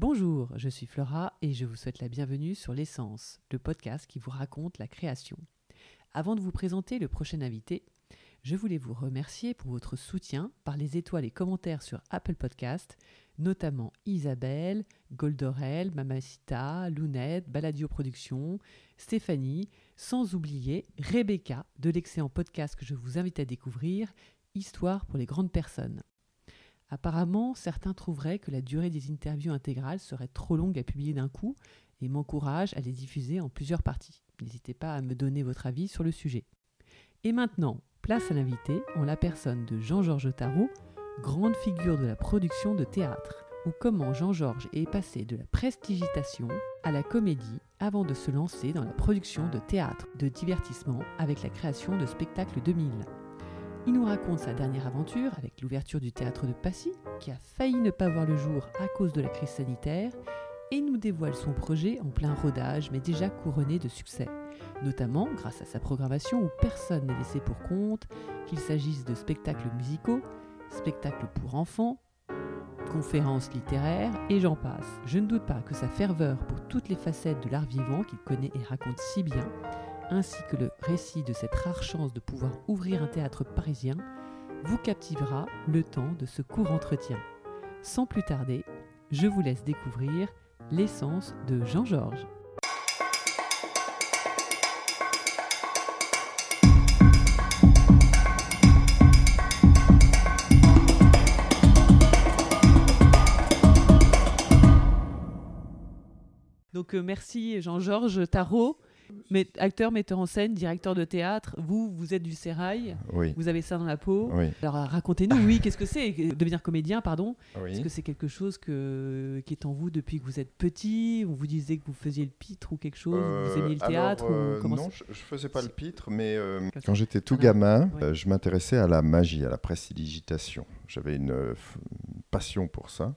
Bonjour, je suis Flora et je vous souhaite la bienvenue sur L'essence, le podcast qui vous raconte la création. Avant de vous présenter le prochain invité, je voulais vous remercier pour votre soutien par les étoiles et commentaires sur Apple Podcast, notamment Isabelle, Goldorel, Mamacita, Lounette, Baladio Productions, Stéphanie, sans oublier Rebecca de l'excellent podcast que je vous invite à découvrir, Histoire pour les grandes personnes. Apparemment, certains trouveraient que la durée des interviews intégrales serait trop longue à publier d'un coup et m'encouragent à les diffuser en plusieurs parties. N'hésitez pas à me donner votre avis sur le sujet. Et maintenant, place à l'invité en la personne de Jean-Georges Tarot, grande figure de la production de théâtre, ou comment Jean-Georges est passé de la prestigitation à la comédie avant de se lancer dans la production de théâtre de divertissement avec la création de Spectacle 2000. Il nous raconte sa dernière aventure avec l'ouverture du théâtre de Passy, qui a failli ne pas voir le jour à cause de la crise sanitaire, et nous dévoile son projet en plein rodage mais déjà couronné de succès, notamment grâce à sa programmation où personne n'est laissé pour compte, qu'il s'agisse de spectacles musicaux, spectacles pour enfants, conférences littéraires et j'en passe. Je ne doute pas que sa ferveur pour toutes les facettes de l'art vivant qu'il connaît et raconte si bien ainsi que le récit de cette rare chance de pouvoir ouvrir un théâtre parisien, vous captivera le temps de ce court entretien. Sans plus tarder, je vous laisse découvrir l'essence de Jean-Georges. Donc euh, merci Jean-Georges Tarot mais, acteur, metteur en scène, directeur de théâtre, vous, vous êtes du sérail, oui. vous avez ça dans la peau. Oui. Alors racontez-nous, oui, qu'est-ce que c'est devenir comédien, pardon? Oui. Est-ce que c'est quelque chose que, qui est en vous depuis que vous êtes petit? On vous disait que vous faisiez le pitre ou quelque chose Euh, Vous aimiez le théâtre alors, ou euh, comment Non, je, je faisais pas le pitre, mais euh, quand j'étais tout gamin, ouais. euh, je m'intéressais à la magie, à la prestidigitation. J'avais une euh, passion pour ça.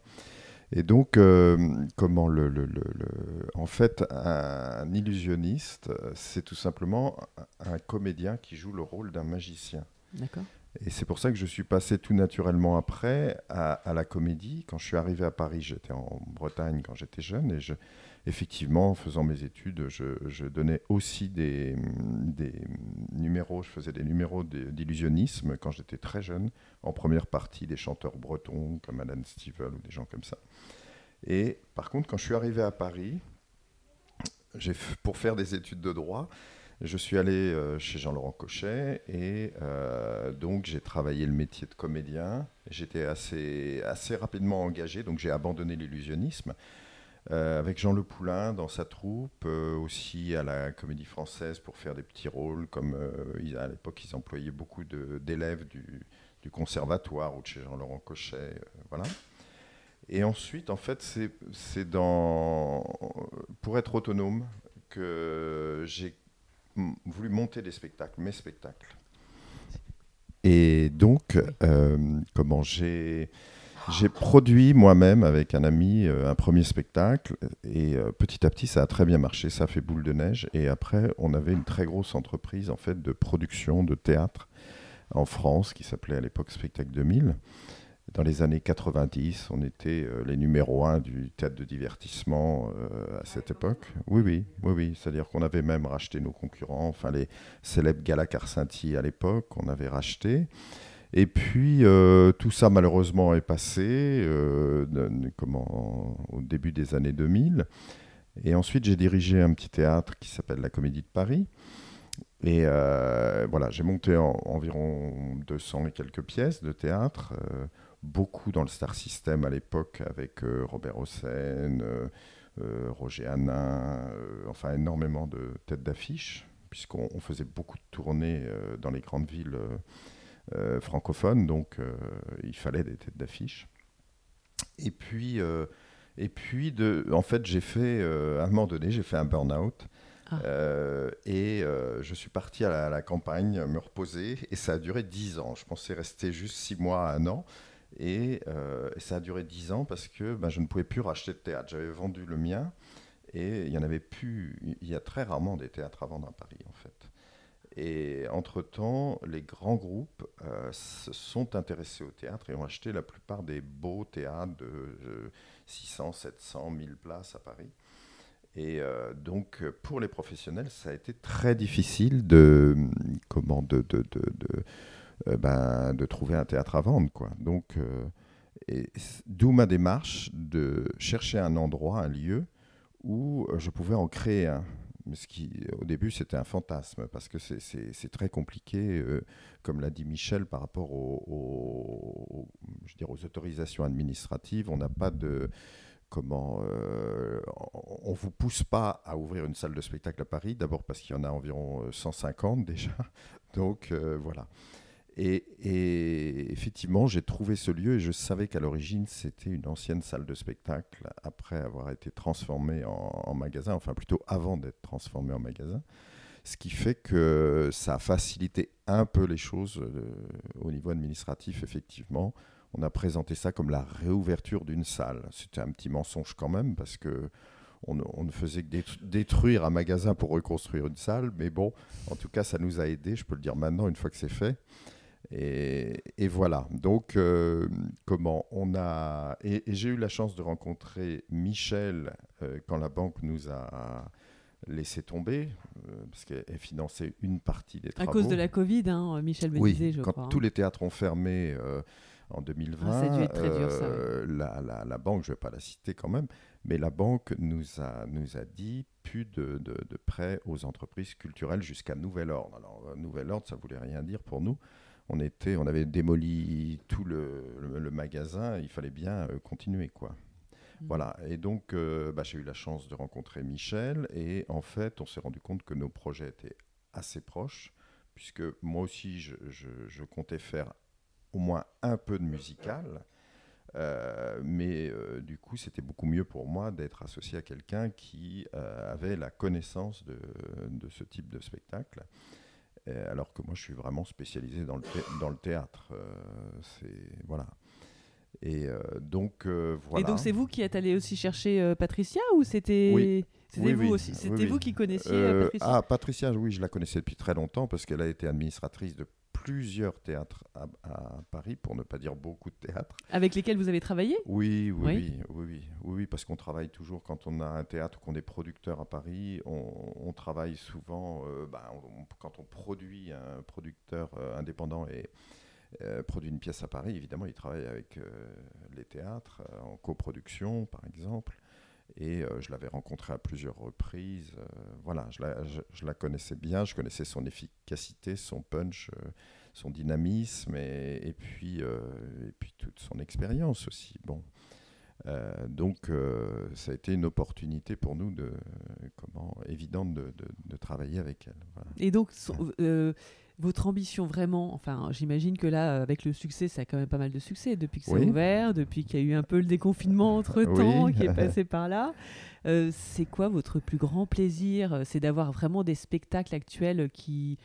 Et donc, euh, comment le, le- le- le- en fait, un illusionniste, euh, c'est tout simplement un un comédien qui joue le rôle d'un magicien. D'accord. Et c'est pour ça que je suis passé tout naturellement après à, à la comédie. Quand je suis arrivé à Paris, j'étais en Bretagne quand j'étais jeune et je, effectivement, en faisant mes études, je, donnais aussi des, numéros, je faisais des numéros d'illusionnisme quand j'étais très jeune, en première partie des chanteurs bretons comme Alan Stivell ou des gens comme ça. Et par contre, quand je suis arrivé à Paris, pour faire des études de droit, je suis allé euh, chez Jean-Laurent Cochet et euh, donc j'ai travaillé le métier de comédien. J'étais assez, assez rapidement engagé, donc j'ai abandonné l'illusionnisme. Euh, avec Jean Le Poulain dans sa troupe, euh, aussi à la Comédie Française pour faire des petits rôles, comme euh, à l'époque ils employaient beaucoup d'élèves du, conservatoire ou de chez Jean-Laurent Cochet, voilà. Et ensuite, en fait, c'est pour être autonome que j'ai voulu monter des spectacles, mes spectacles. Et donc, comment j'ai j'ai produit moi-même avec un ami euh, un premier spectacle et euh, petit à petit ça a très bien marché, ça fait boule de neige et après on avait une très grosse entreprise en fait de production de théâtre en France qui s'appelait à l'époque Spectacle 2000. Dans les années 90, on était euh, les numéros 1 du théâtre de divertissement à cette époque. Oui, oui, oui, oui. C'est-à-dire qu'on avait même racheté nos concurrents, enfin les célèbres Gala Carcinti à l'époque, on avait racheté. Et puis euh, tout ça malheureusement est passé euh, comment, au début des années 2000. Et ensuite j'ai dirigé un petit théâtre qui s'appelle la Comédie de Paris. Et euh, voilà, j'ai monté en- environ 200 et quelques pièces de théâtre, beaucoup dans le Star System à l'époque avec Robert Hossein, Roger Hanin, enfin énormément de têtes d'affiche, puisqu'on on faisait beaucoup de tournées dans les grandes villes francophones, donc euh, il fallait des têtes d'affiche. Et puis, euh, et puis de, en fait, j'ai fait, euh, à un moment donné, j'ai fait un burn-out. Ah. Euh, et euh, je suis parti à la, à la campagne me reposer et ça a duré 10 ans. Je pensais rester juste 6 mois à un an. Et, euh, et ça a duré 10 ans parce que ben, je ne pouvais plus racheter de théâtre. J'avais vendu le mien et il y en avait plus. Il y a très rarement des théâtres à vendre à Paris en fait. Et entre-temps, les grands groupes euh, se sont intéressés au théâtre et ont acheté la plupart des beaux théâtres de euh, 600, 700, 1000 places à Paris. Et euh, donc, pour les professionnels, ça a été très difficile de, comment, de, de, de, euh, ben, de trouver un théâtre à vendre. Quoi. Donc, d'où ma démarche de chercher un endroit, un lieu où je pouvais en créer un. Ce qui, au début, c'était un fantasme parce que c'est très compliqué, comme l'a dit Michel, par rapport aux, autorisations administratives. On n'a pas de, comment euh, on vous pousse pas à ouvrir une salle de spectacle à Paris, d'abord parce qu'il y en a environ 150 euh, déjà, donc euh, voilà. Et, effectivement, j'ai trouvé ce lieu et je savais qu'à l'origine c'était une ancienne salle de spectacle après avoir été transformée en, magasin, enfin plutôt avant d'être transformée en magasin, ce qui fait que ça a facilité un peu les choses au niveau administratif effectivement on a présenté ça comme la réouverture d'une salle. C'était un petit mensonge quand même, parce que on, ne faisait que détruire un magasin pour reconstruire une salle. Mais bon, en tout cas, ça nous a aidé, je peux le dire maintenant, une fois que c'est fait. Et, voilà. Donc, euh, comment on a. Et, j'ai eu la chance de rencontrer Michel euh, quand la banque nous a laissé tomber, euh, parce qu'elle finançait une partie des travaux. À cause de la Covid, hein, Michel me oui, disait, je quand crois. tous les théâtres ont fermé en 2020. Ah, euh, la, banque, je ne vais pas la citer quand même, mais la banque nous a, nous a dit plus de, de, prêts aux entreprises culturelles jusqu'à nouvel ordre. Alors, nouvel ordre, ça voulait rien dire pour nous. On, était, on avait démoli tout le, le, magasin, il fallait bien euh, continuer, quoi. Mmh. Voilà, et donc bah, j'ai eu la chance de rencontrer Michel, et en fait, on s'est rendu compte que nos projets étaient assez proches, puisque moi aussi, je, je, je comptais faire au moins un peu de musical. Euh, mais euh, du coup, c'était beaucoup mieux pour moi d'être associé à quelqu'un qui euh, avait la connaissance de, de, ce type de spectacle. Alors que moi, je suis vraiment spécialisé dans le, dans le théâtre. c'est voilà. Et donc voilà. Et donc c'est vous qui êtes allé aussi chercher Patricia ou c'était oui. C'était vous aussi? C'était vous qui connaissiez Patricia? Ah Patricia, oui, je la connaissais depuis très longtemps parce qu'elle a été administratrice de plusieurs théâtres à, Paris, pour ne pas dire beaucoup de théâtres. Avec lesquels vous avez travaillé? Oui oui, oui, oui, oui, parce qu'on travaille toujours quand on a un théâtre qu'on est producteur à Paris, on, travaille souvent, euh, bah, quand on produit un producteur euh, indépendant et euh, produit une pièce à Paris, évidemment, il travaille avec les théâtres en coproduction, par exemple. Et euh, je l'avais rencontrée à plusieurs reprises. Euh, voilà, je la, je, la, connaissais bien, je connaissais son efficacité, son punch, euh, son dynamisme et, et puis, et puis toute son expérience aussi. Bon. Donc, ça a été une opportunité pour nous de, comment, évidente de, de, de travailler avec elle. Et donc, votre ambition vraiment, enfin j'imagine que là, avec le succès, ça a quand même pas mal de succès depuis que c'est ouvert, depuis qu'il y a eu un peu le déconfinement entre-temps qui est passé par là. Euh, c'est quoi votre plus grand plaisir? C'est d'avoir vraiment des spectacles actuels qui,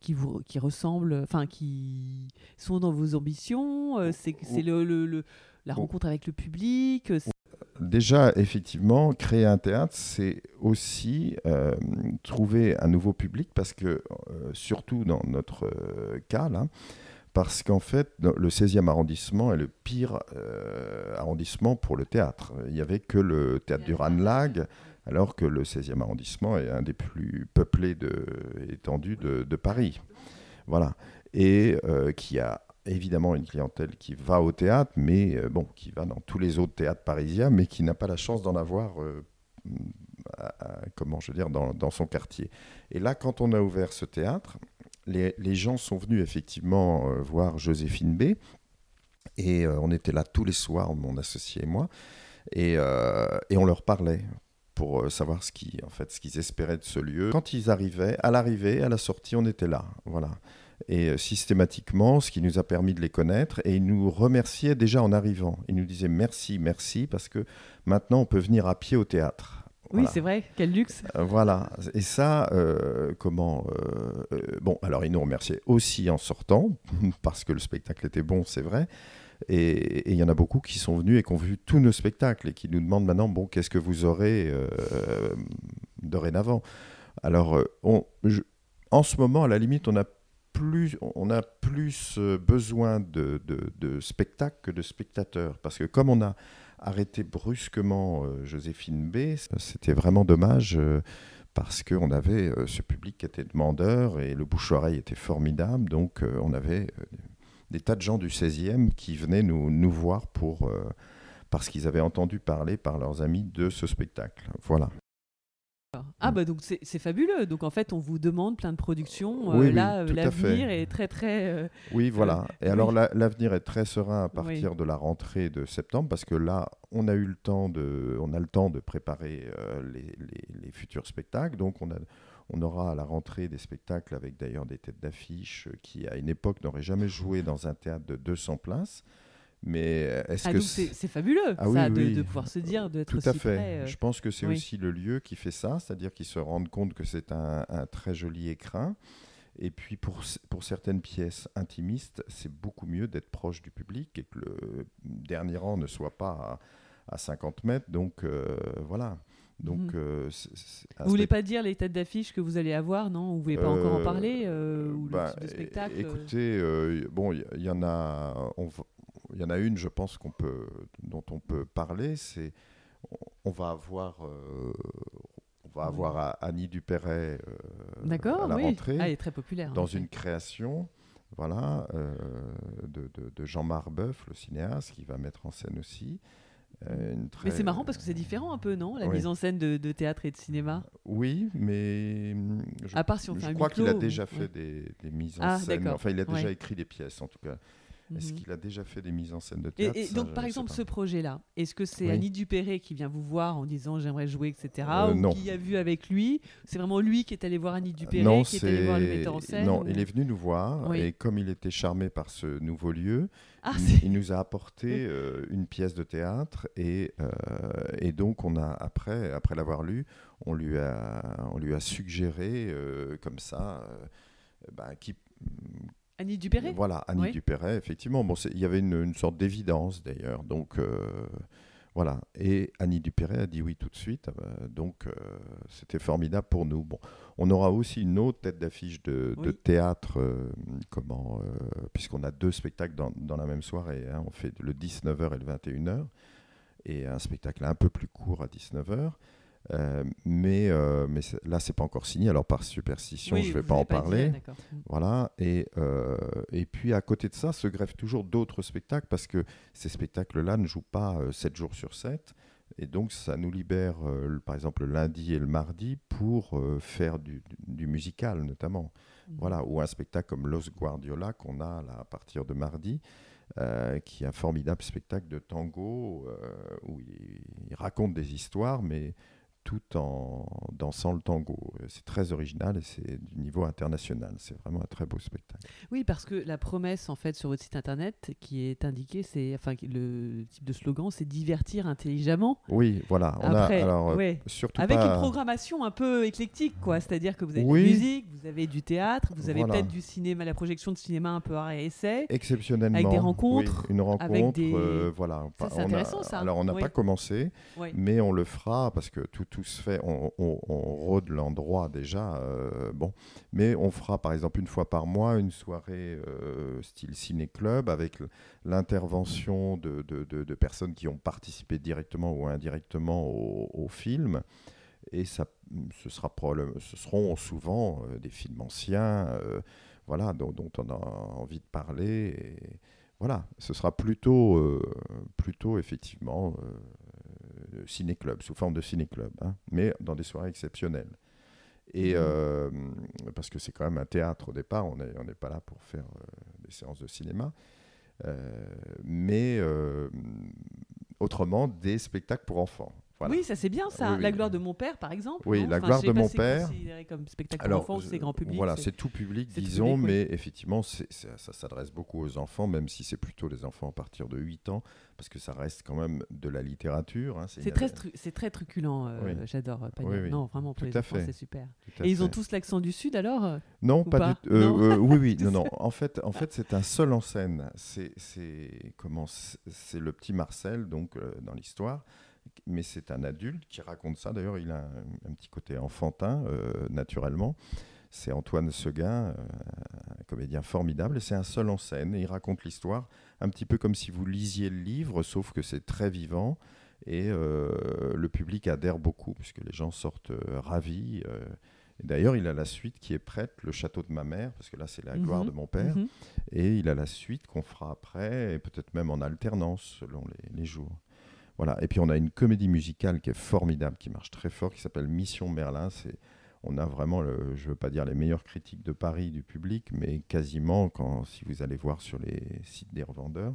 qui, vous, qui ressemblent, enfin qui sont dans vos ambitions euh, C'est le, le, la rencontre avec le public déjà, effectivement, créer un théâtre, c'est aussi euh, trouver un nouveau public, parce que, euh, surtout dans notre euh, cas, là, parce qu'en fait, le 16e arrondissement est le pire arrondissement pour le théâtre. Il n'y avait que le théâtre du Ranlag, alors que le 16e arrondissement est un des plus peuplés de, étendus de, de Paris. Voilà. Et qui a évidemment une clientèle qui va au théâtre, mais euh, bon, qui va dans tous les autres théâtres parisiens, mais qui n'a pas la chance d'en avoir, euh, comment je veux dire, dans, son quartier. Et là, quand on a ouvert ce théâtre, les, gens sont venus effectivement euh, voir Joséphine B. Et on était là tous les soirs, mon associé et moi, et, et on leur parlait pour savoir ce qu'ils en fait, ce qu'ils espéraient de ce lieu. Quand ils arrivaient, à l'arrivée, à la sortie, on était là. Voilà et euh, systématiquement, ce qui nous a permis de les connaître. Et ils nous remerciaient déjà en arrivant. Ils nous disaient merci, merci, parce que maintenant on peut venir à pied au théâtre. Oui, c'est vrai, quel luxe. Euh, voilà, et ça, euh, comment. bon, alors ils nous remerciaient aussi en sortant, parce que le spectacle était bon, c'est vrai. Et il y en a beaucoup qui sont venus et qui ont vu tous nos spectacles et qui nous demandent maintenant, bon, qu'est-ce que vous aurez dorénavant? Alors, on, en ce moment, à la limite, on a on a plus euh, besoin de, de, spectacles que de spectateurs. Parce que comme on a arrêté brusquement Joséphine B, c'était vraiment dommage parce qu'on avait ce public qui était demandeur et le bouche-oreille était formidable. Donc on avait des tas de gens du 16e qui venaient nous, voir parce qu'ils avaient entendu parler par leurs amis de ce spectacle. Voilà. Ah bah donc c'est fabuleux. Donc en fait on vous demande plein de productions. Euh, là euh, l'avenir est très très. Euh, oui voilà. Et alors l'avenir est très serein à partir de la rentrée de septembre parce que là on a eu le temps de on a le temps de préparer les, les, futurs spectacles. Donc on a on aura à la rentrée des spectacles avec d'ailleurs des têtes d'affiche qui à une époque n'auraient jamais joué dans un théâtre de 200 places. Mais euh, est-ce ah, que c'est fabuleux ah ça, de, pouvoir se dire d'être Tout à fait. Près, euh, Je pense que c'est aussi le lieu qui fait ça, c'est-à-dire qu'ils se rendent compte que c'est un, très joli écrin. Et puis pour, pour certaines pièces intimistes, c'est beaucoup mieux d'être proche du public et que le dernier rang ne soit pas à, 50 mètres. Donc euh, voilà. Donc, mhm. vous voulez pas dire les têtes d'affiche que vous allez avoir, non? Vous voulez pas encore en parler ou le bah, type de spectacle Écoutez, bon, il y, en a. On, il y en a une, je pense, qu'on peut, dont on peut parler, c'est on va avoir, euh, on va avoir Annie Dupéret euh, à la rentrée. Ah, elle est très populaire. Dans une création, voilà, euh, de, de, Jean-Marc Boeuf, le cinéaste, qui va mettre en scène aussi. Mais c'est marrant parce que c'est différent un peu, non La mise en scène de, de, théâtre et de cinéma? Oui, mais je, à part si on je crois qu'il a déjà fait des, des, mises en ah, scène. Enfin, il a déjà écrit des pièces, en tout cas. Est-ce mhm. qu'il a déjà fait des mises en scène de théâtre Et, donc, par exemple, ce projet-là, est-ce que c'est Annie Dupéré qui vient vous voir en disant j'aimerais jouer, etc. Euh, ou qui a vu avec lui C'est vraiment lui qui est allé voir Annie Dupéré, qui est allé voir le metteur en scène Non, il est venu nous voir et comme il était charmé par ce nouveau lieu, ah, il, nous a apporté euh, une pièce de théâtre et, euh, et donc on a après, après l'avoir lu, on lui a, on lui a suggéré comme ça. Bah, qui, Annie Dupéret? Voilà, Annie Dupéret, effectivement. Bon, il y avait une, sorte d'évidence d'ailleurs. Donc euh, voilà. Et Annie Dupéret a dit oui tout de suite. Euh, donc euh, c'était formidable pour nous. Bon, on aura aussi une autre tête d'affiche de, théâtre, comment, puisqu'on a deux spectacles dans, dans la même soirée. Hein. On fait le 19h et le 21h. Et un spectacle un peu plus court à 19h. Euh, mais, euh, mais là, c'est pas encore signé. Alors, par superstition, je ne vais pas en parler. Mm. voilà. Et, euh, et puis, à côté de ça, se greffent toujours d'autres spectacles parce que ces spectacles-là ne jouent pas 7 jours sur 7. Et donc, ça nous libère, par exemple, le lundi et le mardi pour faire du, du, musical, notamment. Mm. Voilà. Ou un spectacle comme Los Guardiola qu'on a là, à partir de mardi. qui est un formidable spectacle de tango où il, il, raconte des histoires, mais tout en dansant le tango. C'est très original et c'est du niveau international. C'est vraiment un très beau spectacle. Oui, parce que la promesse, en fait, sur votre site internet qui est indiquée, c'est, enfin, le type de slogan, c'est divertir intelligemment. Oui, voilà. On a, alors, euh, surtout Avec une programmation un peu éclectique, quoi. C'est-à-dire que vous avez de la musique, vous avez du théâtre, vous avez peut-être du cinéma, la projection de cinéma un peu à essai. Exceptionnellement. Avec des rencontres. une rencontre, euh, voilà. c'est intéressant, ça. Alors, on n'a pas commencé, mais on le fera parce que tout tout se fait, on, rôde l'endroit déjà, euh, bon, mais on fera par exemple une fois par mois une soirée euh, style ciné-club avec l'intervention de, de, personnes qui ont participé directement ou indirectement au, film. Et ça, ce, sera ce seront souvent euh, des films anciens, voilà, dont, on a envie de parler. Voilà, ce sera plutôt, plutôt effectivement ciné-club, sous forme de ciné-club, hein, mais dans des soirées exceptionnelles. Et mmh. euh, parce que c'est quand même un théâtre au départ, on n'est on pas là pour faire euh, des séances de cinéma. Euh, mais autrement, des spectacles pour enfants. Oui, ça c'est bien ça. La gloire de mon père, par exemple. Oui, La gloire de mon père. considéré comme spectacle pour enfants c'est grand public Voilà, c'est tout public, disons, mais effectivement, ça, s'adresse beaucoup aux enfants, même si c'est plutôt les enfants à partir de 8 ans, parce que ça reste quand même de la littérature. Hein, c'est très, très truculent, euh, j'adore euh, Non, vraiment, pour les enfants, c'est super. Et ils ont tous l'accent du Sud alors euh, Non, pas, du tout. oui, oui, non, non. En fait, en fait c'est un seul en scène. C'est le petit Marcel, donc, dans l'histoire mais c'est un adulte qui raconte ça. D'ailleurs, il a un, petit côté enfantin, euh, naturellement. C'est Antoine Seguin, euh, un comédien formidable et c'est un seul en scène et il raconte l'histoire un petit peu comme si vous lisiez le livre, sauf que c'est très vivant et le public adhère beaucoup puisque les gens sortent ravis. D'ailleurs, il a la suite qui est prête, le château de ma mère, parce que là, c'est la gloire Mhm. de mon père. Mhm. Et il a la suite qu'on fera après, et peut-être même en alternance selon les, les jours. Voilà. Et puis on a une comédie musicale qui est formidable, qui marche très fort, qui s'appelle Mission Merlin. C'est, on a vraiment, le, je veux pas dire les meilleures critiques de Paris du public, mais quasiment quand si vous allez voir sur les sites des revendeurs.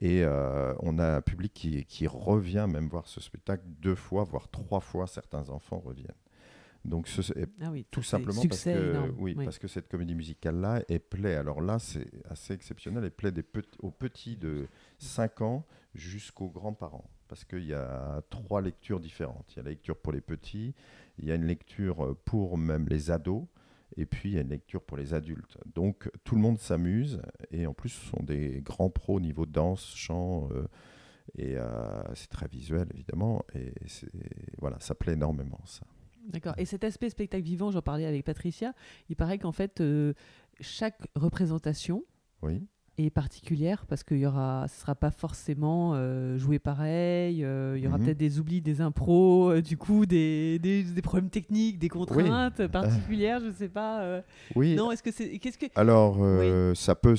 Et euh, on a un public qui, qui revient même voir ce spectacle deux fois, voire trois fois. Certains enfants reviennent. Donc ce, Ah oui, tout simplement parce que, oui, parce que cette comédie musicale-là, elle plaît. Alors là, c'est assez exceptionnel. Elle plaît des pet- aux petits de 5 ans jusqu'aux grands-parents. Parce qu'il y a trois lectures différentes. Il y a la lecture pour les petits, il y a une lecture pour même les ados, et puis il y a une lecture pour les adultes. Donc tout le monde s'amuse, et en plus, ce sont des grands pros au niveau danse, chant, euh, et euh, c'est très visuel, évidemment. Et voilà, ça plaît énormément, ça. D'accord. Et cet aspect spectacle vivant, j'en parlais avec Patricia, il paraît qu'en fait, euh, chaque représentation Oui. Est particulière parce qu'il y aura, ce sera pas forcément euh, joué pareil, euh, il y aura Mhm. peut-être des oublis, des impros, euh, du coup, des, des, des problèmes techniques, des contraintes particulières, je sais pas. Oui, Non, est-ce que c'est. Qu'est-ce que. Alors, ça peut,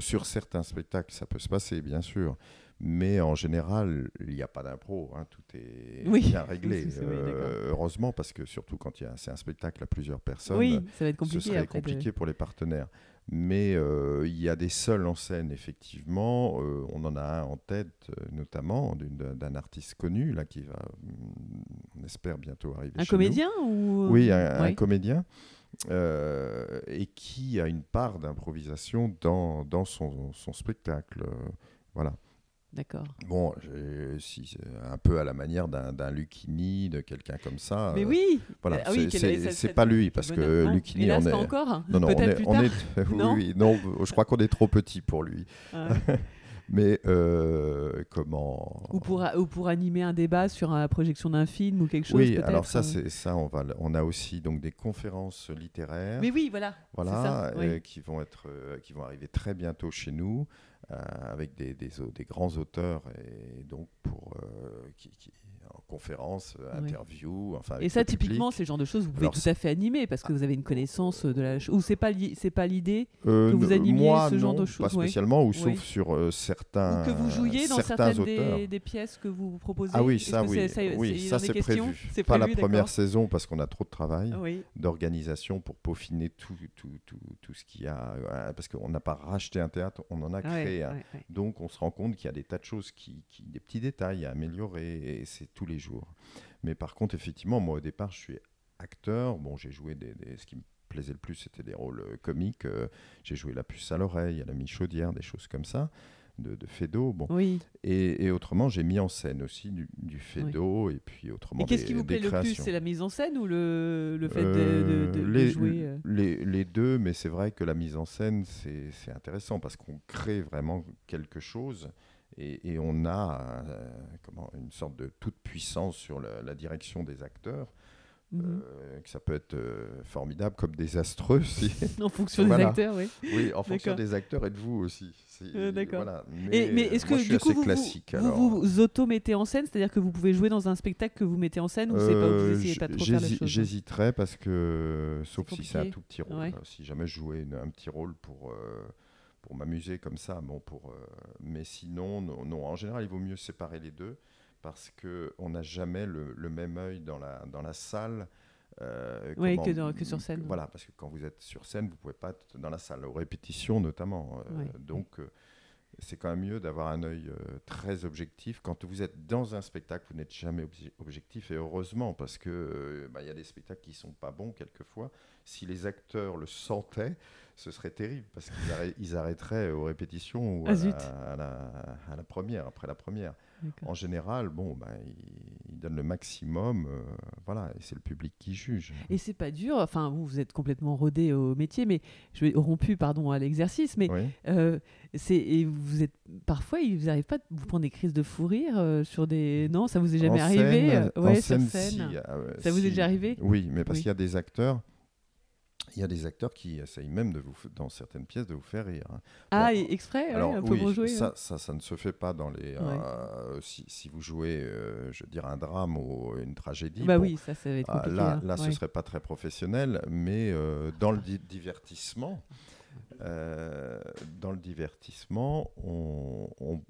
sur certains spectacles, ça peut se passer, bien sûr. Mais en général, il n'y a pas d'impro. hein, tout est Oui. bien réglé. Heureusement, parce que surtout quand c'est un spectacle à plusieurs personnes, Oui, ça va être ce compliqué serait après. de- compliqué pour les partenaires. Mais euh, il y a des seuls en scène, effectivement. Euh, on en a un en tête, euh, notamment, d'un artiste connu, là, qui va, hum, on espère, bientôt arriver Un chez nous. comédien ou. Oui, un, comédien. euh, et qui a une part d'improvisation dans, dans son, son spectacle. voilà. D'accord. Bon, si, c'est un peu à la manière d'un Lucchini, de quelqu'un comme ça. Mais euh, oui Voilà, Ah oui, c'est- pas lui, parce que. Non Lucchini, Hélas, on pas est. encore Non, non, on est, plus on tard. est- oui, Non oui, non, je crois qu'on est trop petit pour lui. Ah. Mais euh, comment ou, pour, ou pour animer un débat sur la projection d'un film ou quelque chose Oui, alors ça, c'est ça. On va, on a aussi donc des conférences littéraires. Mais oui, voilà. Voilà, c'est ça, oui. euh, qui vont être, euh, qui vont arriver très bientôt chez nous, euh, avec des, des, grands auteurs et donc pour euh, qui, qui- en conférence, euh, Oui. interview, enfin. Et ça, typiquement, c'est le genre de choses que vous pouvez Alors, tout à fait animer parce que vous avez une connaissance de la chose. Ou c'est pas li- c'est pas l'idée Euh, que vous animiez moi, ce genre de choses, Pas spécialement, ou sauf sur euh, certains. ou que vous jouiez dans certains certaines auteurs. des, des pièces que vous proposez. Ah oui, ça, oui, ça- oui, ça c'est prévu. C'est Pas la première saison parce qu'on a trop de travail. Oui. d'organisation pour peaufiner tout, tout, tout, tout ce qu'il y a. euh, Parce qu'on n'a pas racheté un théâtre, on en a créé un. Donc on se rend compte qu'il y a des tas de choses, qui, qui- des petits détails à améliorer, et c'est tous les jours. Mais par contre, effectivement, moi au départ, je suis acteur. Bon, j'ai joué des, des- Ce qui me plaisait le plus, c'était des rôles euh, comiques. Euh, j'ai joué La puce à l'oreille, à la Michaudière, des choses comme ça, de, de Fédo. Bon. Oui. Et, et autrement, j'ai mis en scène aussi du, du Fédo, et puis autrement Et qu'est-ce qui vous plaît le plus. C'est la mise en scène ou le, le fait de- de, Euh, de- de les, jouer les, les deux, mais c'est vrai que la mise en scène, c'est intéressant parce qu'on crée vraiment quelque chose et, et on a euh, comment, une sorte de toute puissance sur la, la direction des acteurs, Mhm. euh, que ça peut être euh, formidable comme désastreux. Si. En fonction des acteurs, oui. oui, en fonction des acteurs et de vous aussi. Euh, d'accord. voilà. Mais euh, est-ce que moi, je suis du coup vous, classique vous, alors. vous vous auto-mettez en scène, c'est-à-dire que vous pouvez jouer dans un spectacle que vous mettez en scène ou c'est pas vous essayez pas trop faire la chose J'hésiterais parce que, sauf si c'est un tout petit rôle, Ouais. si jamais je jouais une- un petit rôle pour, pour m'amuser comme ça, bon, pour, euh, mais sinon, non, non, en général, il vaut mieux séparer les deux parce qu'on n'a jamais le, le même œil dans la, dans la salle. euh, Oui, comment- que dans- que sur scène. Voilà, parce que quand vous êtes sur scène, vous pouvez pas être dans la salle, aux répétitions notamment. euh. Donc, euh, c'est quand même mieux d'avoir un œil euh, très objectif. Quand vous êtes dans un spectacle, vous n'êtes jamais obje- objectif, et heureusement, parce que euh, bah, y a des spectacles qui sont pas bons quelquefois. Si les acteurs le sentaient, ce serait terrible, parce qu'ils arrê- ils arrêteraient aux répétitions ou Ah, à, zut. la, à la- à la première, après la première. En général, bon, bah, ils, ils donnent le maximum, euh, voilà, et c'est le public qui juge. Et c'est pas dur, enfin vous, vous êtes complètement rodé au métier, mais je vais rompu pardon à l'exercice, mais Oui. euh, c'est et vous êtes parfois il vous arrive pas de vous prendre des crises de fou rire euh, sur des non ça vous est jamais En arrivé? scène, en sur scène, scène si, euh, ça vous est déjà arrivé? Oui, mais parce Oui. qu'il y a des acteurs il y a des acteurs qui essayent même de vous, dans certaines pièces de vous faire rire. hein. Ah, Bon, exprès, ouais, alors un peu oui, ça, ouais. ça, ça ne se fait pas dans les. euh, si, si vous jouez, euh, je veux dire, un drame ou une tragédie. Bah bon, oui, ça, ça va être ah, compliqué. là, hein. là ce Ouais. serait pas très professionnel, mais euh, dans le di- divertissement, dans le divertissement, on, on-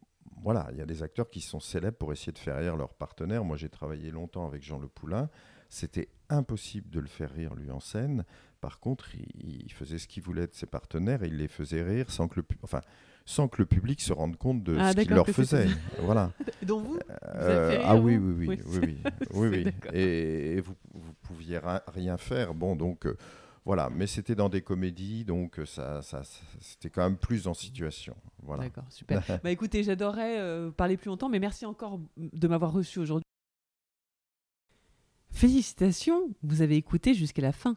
voilà, il y a des acteurs qui sont célèbres pour essayer de faire rire leurs partenaires. Moi, j'ai travaillé longtemps avec Jean Le Poulain. C'était impossible de le faire rire lui en scène. Par contre, il, il faisait ce qu'il voulait de ses partenaires et il les faisait rire sans que le, pu- enfin, sans que le public se rende compte de Ah, ce qu'il leur faisait. voilà. Donc vous Euh, rire, ah oui, oui, oui, Oui, oui, oui, oui, oui. d'accord. Et, et vous, vous pouviez ri- rien faire. Bon, donc euh, voilà, mais c'était dans des comédies, donc euh, ça, ça, ça- c'était quand même plus en situation. Voilà. D'accord, super. bah écoutez, j'adorerais euh, parler plus longtemps, mais merci encore de m'avoir reçu aujourd'hui. Félicitations, vous avez écouté jusqu'à la fin.